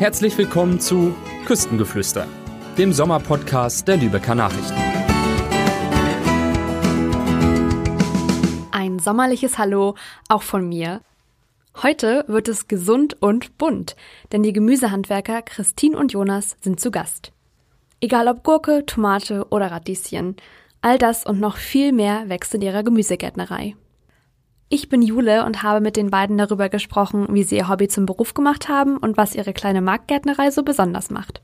Herzlich willkommen zu Küstengeflüster, dem Sommerpodcast der Lübecker Nachrichten. Ein sommerliches Hallo auch von mir. Heute wird es gesund und bunt, denn die Gemüsehandwerker Christine und Jonas sind zu Gast. Egal ob Gurke, Tomate oder Radieschen, all das und noch viel mehr wächst in ihrer Gemüsegärtnerei. Ich bin Jule und habe mit den beiden darüber gesprochen, wie sie ihr Hobby zum Beruf gemacht haben und was ihre kleine Marktgärtnerei so besonders macht.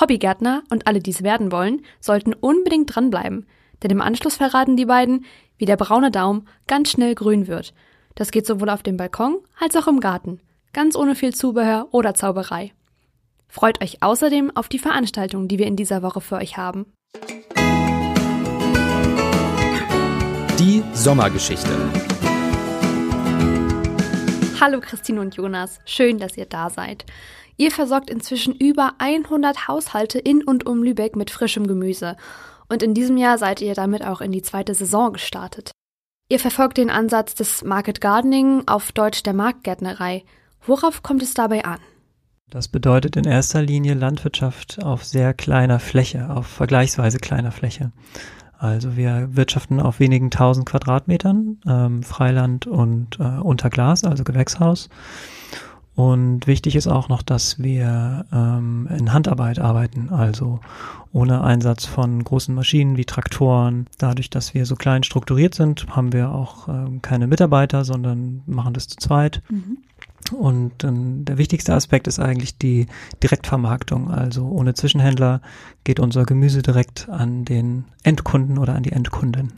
Hobbygärtner und alle, die es werden wollen, sollten unbedingt dranbleiben, denn im Anschluss verraten die beiden, wie der braune Daumen ganz schnell grün wird. Das geht sowohl auf dem Balkon als auch im Garten, ganz ohne viel Zubehör oder Zauberei. Freut euch außerdem auf die Veranstaltungen, die wir in dieser Woche für euch haben. Die Sommergeschichte. Hallo Christine und Jonas, schön, dass ihr da seid. Ihr versorgt inzwischen über 100 Haushalte in und um Lübeck mit frischem Gemüse. Und in diesem Jahr seid ihr damit auch in die zweite Saison gestartet. Ihr verfolgt den Ansatz des Market Gardening, auf Deutsch der Marktgärtnerei. Worauf kommt es dabei an? Das bedeutet in erster Linie Landwirtschaft auf sehr kleiner Fläche, auf vergleichsweise kleiner Fläche. Also wir wirtschaften auf wenigen tausend Quadratmetern, ähm, Freiland und äh, unter Glas, also Gewächshaus. Und wichtig ist auch noch, dass wir ähm, in Handarbeit arbeiten, also ohne Einsatz von großen Maschinen wie Traktoren. Dadurch, dass wir so klein strukturiert sind, haben wir auch ähm, keine Mitarbeiter, sondern machen das zu zweit. Mhm. Und ähm, der wichtigste Aspekt ist eigentlich die Direktvermarktung. Also ohne Zwischenhändler geht unser Gemüse direkt an den Endkunden oder an die Endkunden.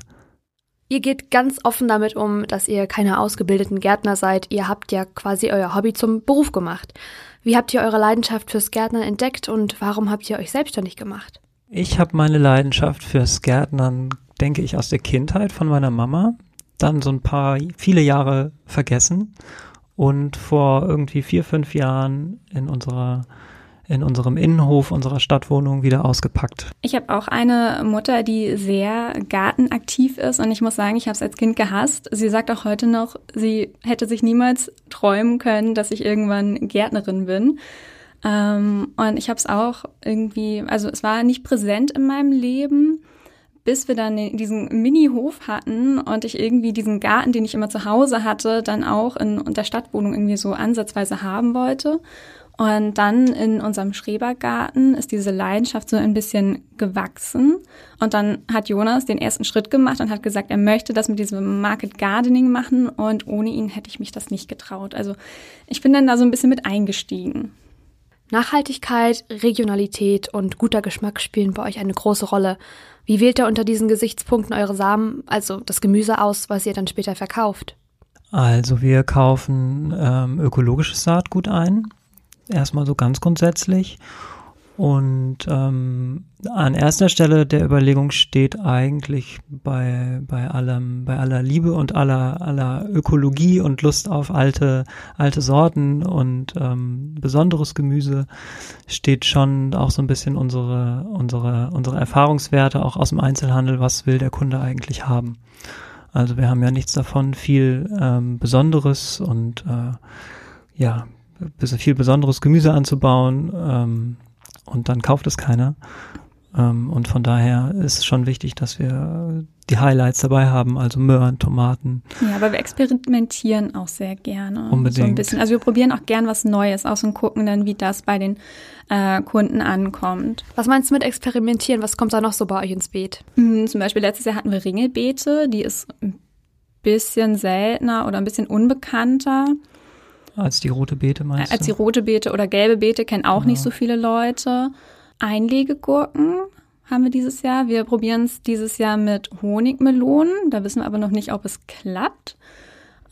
Ihr geht ganz offen damit um, dass ihr keine ausgebildeten Gärtner seid. Ihr habt ja quasi euer Hobby zum Beruf gemacht. Wie habt ihr eure Leidenschaft fürs Gärtnern entdeckt und warum habt ihr euch selbstständig gemacht? Ich habe meine Leidenschaft fürs Gärtnern, denke ich, aus der Kindheit von meiner Mama. Dann so ein paar, viele Jahre vergessen und vor irgendwie vier, fünf Jahren in unserer in unserem Innenhof unserer Stadtwohnung wieder ausgepackt. Ich habe auch eine Mutter, die sehr gartenaktiv ist und ich muss sagen, ich habe es als Kind gehasst. Sie sagt auch heute noch, sie hätte sich niemals träumen können, dass ich irgendwann Gärtnerin bin. Ähm, und ich habe es auch irgendwie, also es war nicht präsent in meinem Leben bis wir dann diesen Mini-Hof hatten und ich irgendwie diesen Garten, den ich immer zu Hause hatte, dann auch in, der Stadtwohnung irgendwie so ansatzweise haben wollte. Und dann in unserem Schrebergarten ist diese Leidenschaft so ein bisschen gewachsen. Und dann hat Jonas den ersten Schritt gemacht und hat gesagt, er möchte das mit diesem Market Gardening machen. Und ohne ihn hätte ich mich das nicht getraut. Also ich bin dann da so ein bisschen mit eingestiegen. Nachhaltigkeit, Regionalität und guter Geschmack spielen bei euch eine große Rolle. Wie wählt ihr unter diesen Gesichtspunkten eure Samen, also das Gemüse aus, was ihr dann später verkauft? Also wir kaufen ähm, ökologisches Saatgut ein, erstmal so ganz grundsätzlich. Und ähm, an erster Stelle der Überlegung steht eigentlich bei, bei allem, bei aller Liebe und aller, aller Ökologie und Lust auf alte, alte Sorten und ähm, besonderes Gemüse steht schon auch so ein bisschen unsere, unsere, unsere Erfahrungswerte auch aus dem Einzelhandel. Was will der Kunde eigentlich haben? Also wir haben ja nichts davon, viel ähm, Besonderes und äh, ja, viel besonderes Gemüse anzubauen. Ähm, und dann kauft es keiner. Ähm, und von daher ist es schon wichtig, dass wir die Highlights dabei haben, also Möhren, Tomaten. Ja, aber wir experimentieren auch sehr gerne. Unbedingt. So ein bisschen. Also wir probieren auch gern was Neues aus und gucken dann, wie das bei den äh, Kunden ankommt. Was meinst du mit experimentieren? Was kommt da noch so bei euch ins Beet? Mhm, zum Beispiel letztes Jahr hatten wir Ringelbeete, die ist ein bisschen seltener oder ein bisschen unbekannter. Als die rote Beete meinst Als die rote Beete oder gelbe Beete kennen auch genau. nicht so viele Leute. Einlegegurken haben wir dieses Jahr. Wir probieren es dieses Jahr mit Honigmelonen. Da wissen wir aber noch nicht, ob es klappt.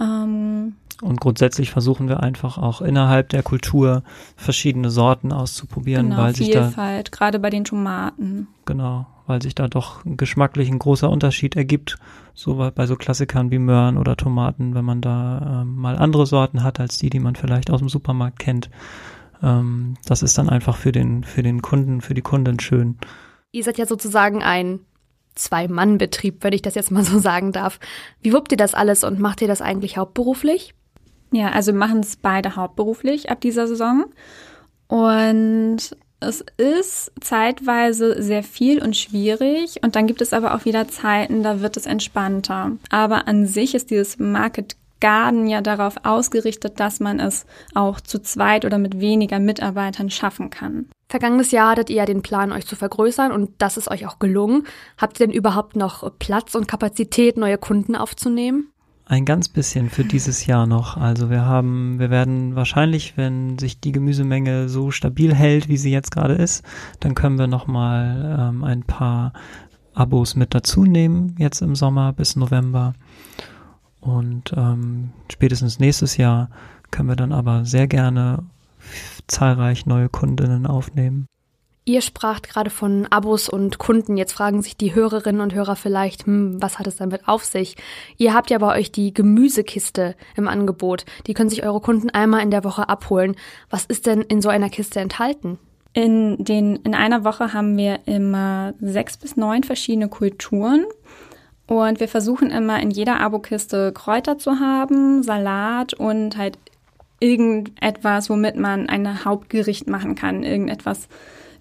Ähm und grundsätzlich versuchen wir einfach auch innerhalb der Kultur verschiedene Sorten auszuprobieren, genau, weil sich da Vielfalt, gerade bei den Tomaten. Genau, weil sich da doch geschmacklich ein großer Unterschied ergibt, so bei so Klassikern wie Möhren oder Tomaten, wenn man da ähm, mal andere Sorten hat als die, die man vielleicht aus dem Supermarkt kennt. Ähm, das ist dann einfach für den für den Kunden, für die Kunden schön. Ihr seid ja sozusagen ein Zwei-Mann-Betrieb, wenn ich das jetzt mal so sagen darf. Wie wuppt ihr das alles und macht ihr das eigentlich hauptberuflich? Ja, also machen es beide hauptberuflich ab dieser Saison. Und es ist zeitweise sehr viel und schwierig und dann gibt es aber auch wieder Zeiten, da wird es entspannter. Aber an sich ist dieses Market Garden ja darauf ausgerichtet, dass man es auch zu zweit oder mit weniger Mitarbeitern schaffen kann. Vergangenes Jahr hattet ihr ja den Plan, euch zu vergrößern und das ist euch auch gelungen. Habt ihr denn überhaupt noch Platz und Kapazität, neue Kunden aufzunehmen? Ein ganz bisschen für dieses Jahr noch. Also wir haben, wir werden wahrscheinlich, wenn sich die Gemüsemenge so stabil hält, wie sie jetzt gerade ist, dann können wir noch mal ähm, ein paar Abos mit dazu nehmen jetzt im Sommer bis November. Und ähm, spätestens nächstes Jahr können wir dann aber sehr gerne zahlreich neue Kundinnen aufnehmen. Ihr spracht gerade von Abos und Kunden. Jetzt fragen sich die Hörerinnen und Hörer vielleicht, hm, was hat es damit auf sich? Ihr habt ja bei euch die Gemüsekiste im Angebot. Die können sich eure Kunden einmal in der Woche abholen. Was ist denn in so einer Kiste enthalten? In, den, in einer Woche haben wir immer sechs bis neun verschiedene Kulturen. Und wir versuchen immer in jeder Abokiste Kräuter zu haben, Salat und halt irgendetwas, womit man ein Hauptgericht machen kann. Irgendetwas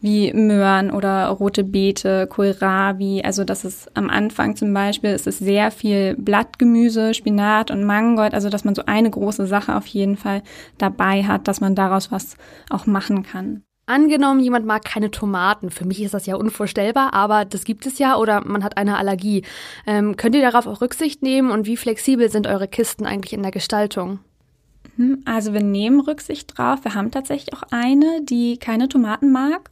wie Möhren oder rote Beete, Kohlrabi. Also das ist am Anfang zum Beispiel, ist es sehr viel Blattgemüse, Spinat und Mangold. Also dass man so eine große Sache auf jeden Fall dabei hat, dass man daraus was auch machen kann. Angenommen, jemand mag keine Tomaten. Für mich ist das ja unvorstellbar, aber das gibt es ja oder man hat eine Allergie. Ähm, könnt ihr darauf auch Rücksicht nehmen und wie flexibel sind eure Kisten eigentlich in der Gestaltung? Hm, also wir nehmen Rücksicht drauf. Wir haben tatsächlich auch eine, die keine Tomaten mag.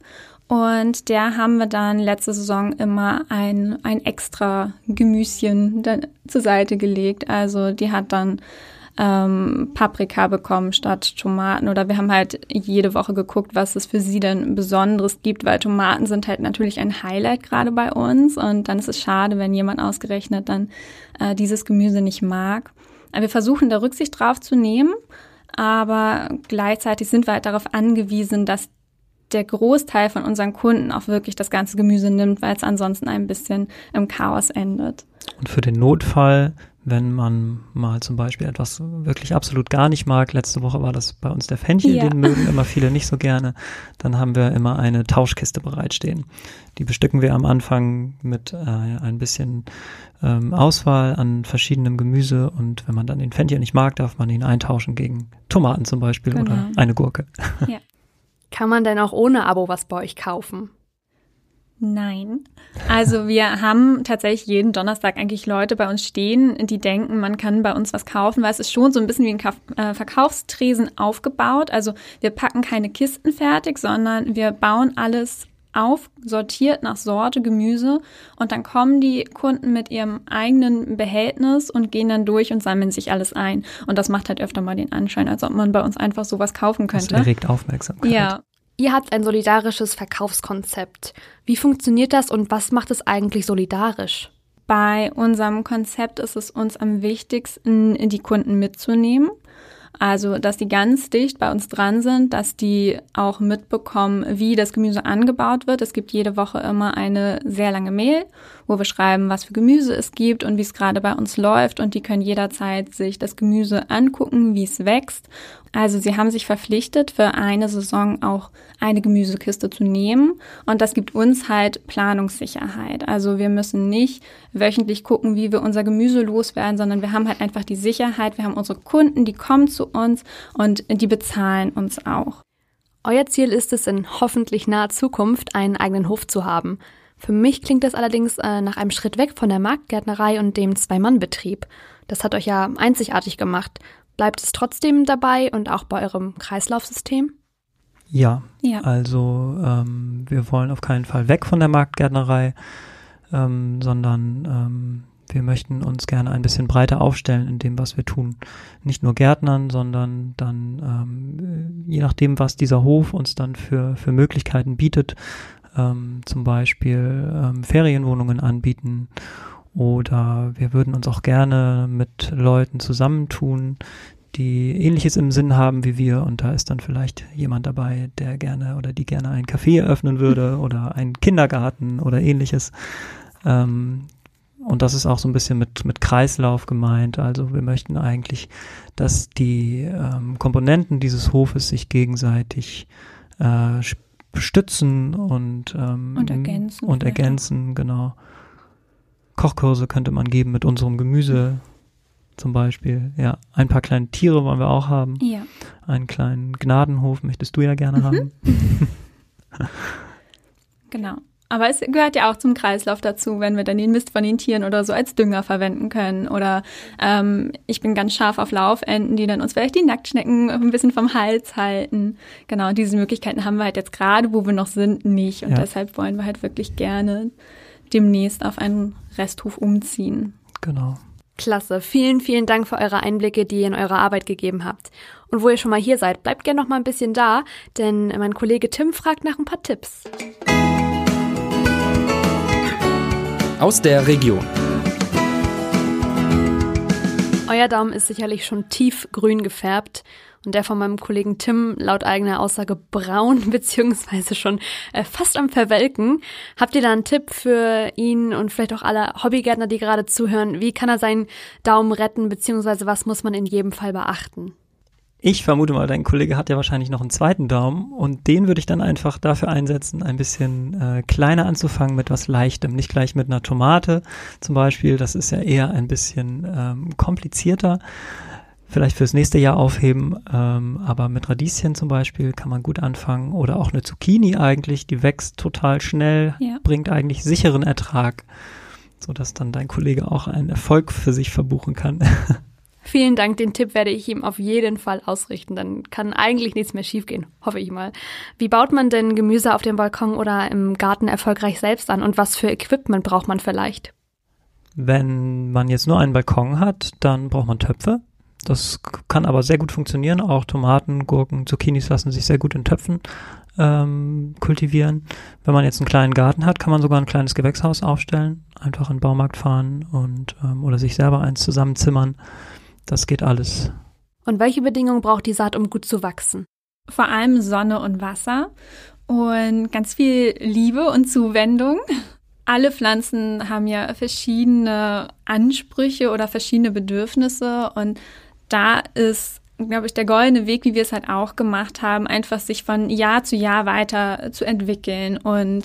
Und der haben wir dann letzte Saison immer ein, ein extra Gemüschen zur Seite gelegt. Also die hat dann ähm, Paprika bekommen statt Tomaten. Oder wir haben halt jede Woche geguckt, was es für sie denn Besonderes gibt, weil Tomaten sind halt natürlich ein Highlight gerade bei uns. Und dann ist es schade, wenn jemand ausgerechnet dann äh, dieses Gemüse nicht mag. Wir versuchen da Rücksicht drauf zu nehmen, aber gleichzeitig sind wir halt darauf angewiesen, dass der Großteil von unseren Kunden auch wirklich das ganze Gemüse nimmt, weil es ansonsten ein bisschen im Chaos endet. Und für den Notfall wenn man mal zum Beispiel etwas wirklich absolut gar nicht mag, letzte Woche war das bei uns der Fenchel, ja. den mögen immer viele nicht so gerne, dann haben wir immer eine Tauschkiste bereitstehen. Die bestücken wir am Anfang mit äh, ein bisschen ähm, Auswahl an verschiedenem Gemüse und wenn man dann den Fenchel nicht mag, darf man ihn eintauschen gegen Tomaten zum Beispiel genau. oder eine Gurke. Ja. Kann man denn auch ohne Abo was bei euch kaufen? Nein. Also wir haben tatsächlich jeden Donnerstag eigentlich Leute bei uns stehen, die denken, man kann bei uns was kaufen, weil es ist schon so ein bisschen wie ein äh, Verkaufstresen aufgebaut. Also wir packen keine Kisten fertig, sondern wir bauen alles auf, sortiert nach Sorte Gemüse und dann kommen die Kunden mit ihrem eigenen Behältnis und gehen dann durch und sammeln sich alles ein. Und das macht halt öfter mal den Anschein, als ob man bei uns einfach sowas kaufen könnte. Das erregt Aufmerksamkeit. Ja, Ihr habt ein solidarisches Verkaufskonzept. Wie funktioniert das und was macht es eigentlich solidarisch? Bei unserem Konzept ist es uns am wichtigsten, die Kunden mitzunehmen. Also, dass die ganz dicht bei uns dran sind, dass die auch mitbekommen, wie das Gemüse angebaut wird. Es gibt jede Woche immer eine sehr lange Mail, wo wir schreiben, was für Gemüse es gibt und wie es gerade bei uns läuft. Und die können jederzeit sich das Gemüse angucken, wie es wächst also sie haben sich verpflichtet, für eine Saison auch eine Gemüsekiste zu nehmen. Und das gibt uns halt Planungssicherheit. Also wir müssen nicht wöchentlich gucken, wie wir unser Gemüse loswerden, sondern wir haben halt einfach die Sicherheit. Wir haben unsere Kunden, die kommen zu uns und die bezahlen uns auch. Euer Ziel ist es, in hoffentlich naher Zukunft einen eigenen Hof zu haben. Für mich klingt das allerdings äh, nach einem Schritt weg von der Marktgärtnerei und dem Zwei-Mann-Betrieb. Das hat euch ja einzigartig gemacht. Bleibt es trotzdem dabei und auch bei eurem Kreislaufsystem? Ja, ja. also ähm, wir wollen auf keinen Fall weg von der Marktgärtnerei, ähm, sondern ähm, wir möchten uns gerne ein bisschen breiter aufstellen in dem, was wir tun. Nicht nur Gärtnern, sondern dann, ähm, je nachdem, was dieser Hof uns dann für, für Möglichkeiten bietet, ähm, zum Beispiel ähm, Ferienwohnungen anbieten oder wir würden uns auch gerne mit Leuten zusammentun, die ähnliches im Sinn haben wie wir. Und da ist dann vielleicht jemand dabei, der gerne oder die gerne ein Café eröffnen würde oder einen Kindergarten oder ähnliches. Ähm, und das ist auch so ein bisschen mit, mit Kreislauf gemeint. Also wir möchten eigentlich, dass die ähm, Komponenten dieses Hofes sich gegenseitig äh, stützen und, ähm, Und ergänzen Und ergänzen, genau. Kochkurse könnte man geben mit unserem Gemüse zum Beispiel. Ja, ein paar kleine Tiere wollen wir auch haben. Ja. Einen kleinen Gnadenhof möchtest du ja gerne haben. Genau. Aber es gehört ja auch zum Kreislauf dazu, wenn wir dann den Mist von den Tieren oder so als Dünger verwenden können. Oder ähm, ich bin ganz scharf auf Laufenten, die dann uns vielleicht die Nacktschnecken ein bisschen vom Hals halten. Genau, diese Möglichkeiten haben wir halt jetzt gerade, wo wir noch sind, nicht. Und Ja. deshalb wollen wir halt wirklich gerne demnächst auf einen Resthof umziehen. Genau. Klasse. Vielen, vielen Dank für eure Einblicke, die ihr in eure Arbeit gegeben habt. Und wo ihr schon mal hier seid, bleibt gerne noch mal ein bisschen da, denn mein Kollege Tim fragt nach ein paar Tipps. Aus der Region. Euer Daumen ist sicherlich schon tiefgrün gefärbt und der von meinem Kollegen Tim laut eigener Aussage braun beziehungsweise schon äh, fast am Verwelken. Habt ihr da einen Tipp für ihn und vielleicht auch alle Hobbygärtner, die gerade zuhören? Wie kann er seinen Daumen retten beziehungsweise was muss man in jedem Fall beachten? Ich vermute mal, dein Kollege hat ja wahrscheinlich noch einen zweiten Daumen und den würde ich dann einfach dafür einsetzen, ein bisschen äh, kleiner anzufangen mit was Leichtem. Nicht gleich mit einer Tomate zum Beispiel, das ist ja eher ein bisschen ähm, komplizierter. Vielleicht fürs nächste Jahr aufheben, ähm, aber mit Radieschen zum Beispiel kann man gut anfangen oder auch eine Zucchini eigentlich, die wächst total schnell, Ja. bringt eigentlich sicheren Ertrag, sodass dann dein Kollege auch einen Erfolg für sich verbuchen kann. Vielen Dank, den Tipp werde ich ihm auf jeden Fall ausrichten. Dann kann eigentlich nichts mehr schiefgehen, hoffe ich mal. Wie baut man denn Gemüse auf dem Balkon oder im Garten erfolgreich selbst an und was für Equipment braucht man vielleicht? Wenn man jetzt nur einen Balkon hat, dann braucht man Töpfe. Das kann aber sehr gut funktionieren. Auch Tomaten, Gurken, Zucchinis lassen sich sehr gut in Töpfen ähm, kultivieren. Wenn man jetzt einen kleinen Garten hat, kann man sogar ein kleines Gewächshaus aufstellen. Einfach in den Baumarkt fahren und ähm, oder sich selber eins zusammenzimmern. Das geht alles. Und welche Bedingungen braucht die Saat, um gut zu wachsen? Vor allem Sonne und Wasser und ganz viel Liebe und Zuwendung. Alle Pflanzen haben ja verschiedene Ansprüche oder verschiedene Bedürfnisse und da ist, glaube ich, der goldene Weg, wie wir es halt auch gemacht haben, einfach sich von Jahr zu Jahr weiter zu entwickeln und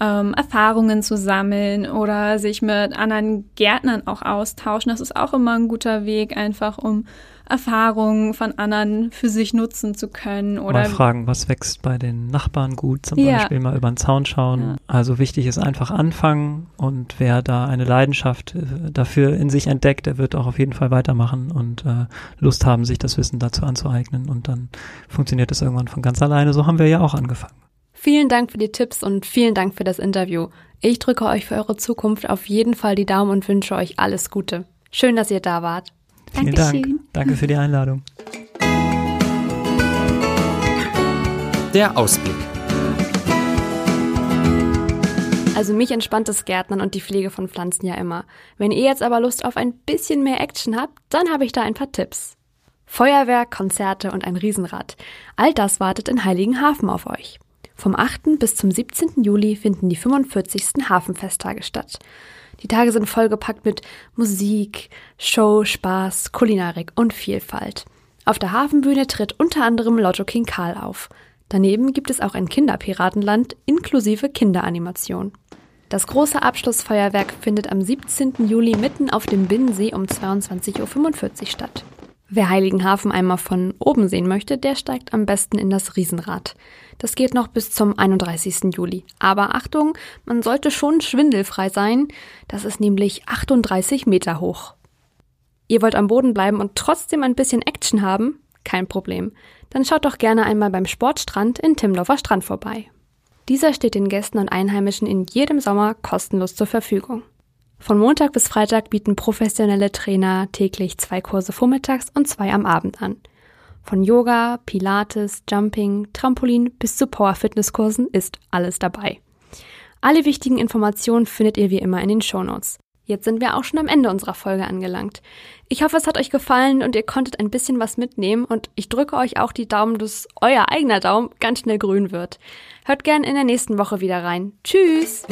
ähm, Erfahrungen zu sammeln oder sich mit anderen Gärtnern auch austauschen. Das ist auch immer ein guter Weg, einfach um Erfahrungen von anderen für sich nutzen zu können oder mal fragen, was wächst bei den Nachbarn gut, zum Ja. Beispiel mal über den Zaun schauen. Ja. Also wichtig ist einfach anfangen und wer da eine Leidenschaft äh, dafür in sich entdeckt, der wird auch auf jeden Fall weitermachen und äh, Lust haben, sich das Wissen dazu anzueignen und dann funktioniert es irgendwann von ganz alleine. So haben wir ja auch angefangen. Vielen Dank für die Tipps und vielen Dank für das Interview. Ich drücke euch für eure Zukunft auf jeden Fall die Daumen und wünsche euch alles Gute. Schön, dass ihr da wart. Vielen Dank. Dankeschön. Danke für die Einladung. Der Ausblick. Also mich entspannt das Gärtnern und die Pflege von Pflanzen ja immer. Wenn ihr jetzt aber Lust auf ein bisschen mehr Action habt, dann habe ich da ein paar Tipps. Feuerwerk, Konzerte und ein Riesenrad. All das wartet in Heiligenhafen auf euch. Vom 8. bis zum 17. Juli finden die 45. Hafenfesttage statt. Die Tage sind vollgepackt mit Musik, Show, Spaß, Kulinarik und Vielfalt. Auf der Hafenbühne tritt unter anderem Lotto King Karl auf. Daneben gibt es auch ein Kinderpiratenland inklusive Kinderanimation. Das große Abschlussfeuerwerk findet am 17. Juli mitten auf dem Binnensee um 22.45 Uhr statt. Wer Heiligenhafen einmal von oben sehen möchte, der steigt am besten in das Riesenrad. Das geht noch bis zum 31. Juli. Aber Achtung, man sollte schon schwindelfrei sein. Das ist nämlich 38 Meter hoch. Ihr wollt am Boden bleiben und trotzdem ein bisschen Action haben? Kein Problem. Dann schaut doch gerne einmal beim Sportstrand in Timdorfer Strand vorbei. Dieser steht den Gästen und Einheimischen in jedem Sommer kostenlos zur Verfügung. Von Montag bis Freitag bieten professionelle Trainer täglich zwei Kurse vormittags und zwei am Abend an. Von Yoga, Pilates, Jumping, Trampolin bis zu Power-Fitness-Kursen ist alles dabei. Alle wichtigen Informationen findet ihr wie immer in den Shownotes. Jetzt sind wir auch schon am Ende unserer Folge angelangt. Ich hoffe, es hat euch gefallen und ihr konntet ein bisschen was mitnehmen und ich drücke euch auch die Daumen, dass euer eigener Daumen ganz schnell grün wird. Hört gern in der nächsten Woche wieder rein. Tschüss!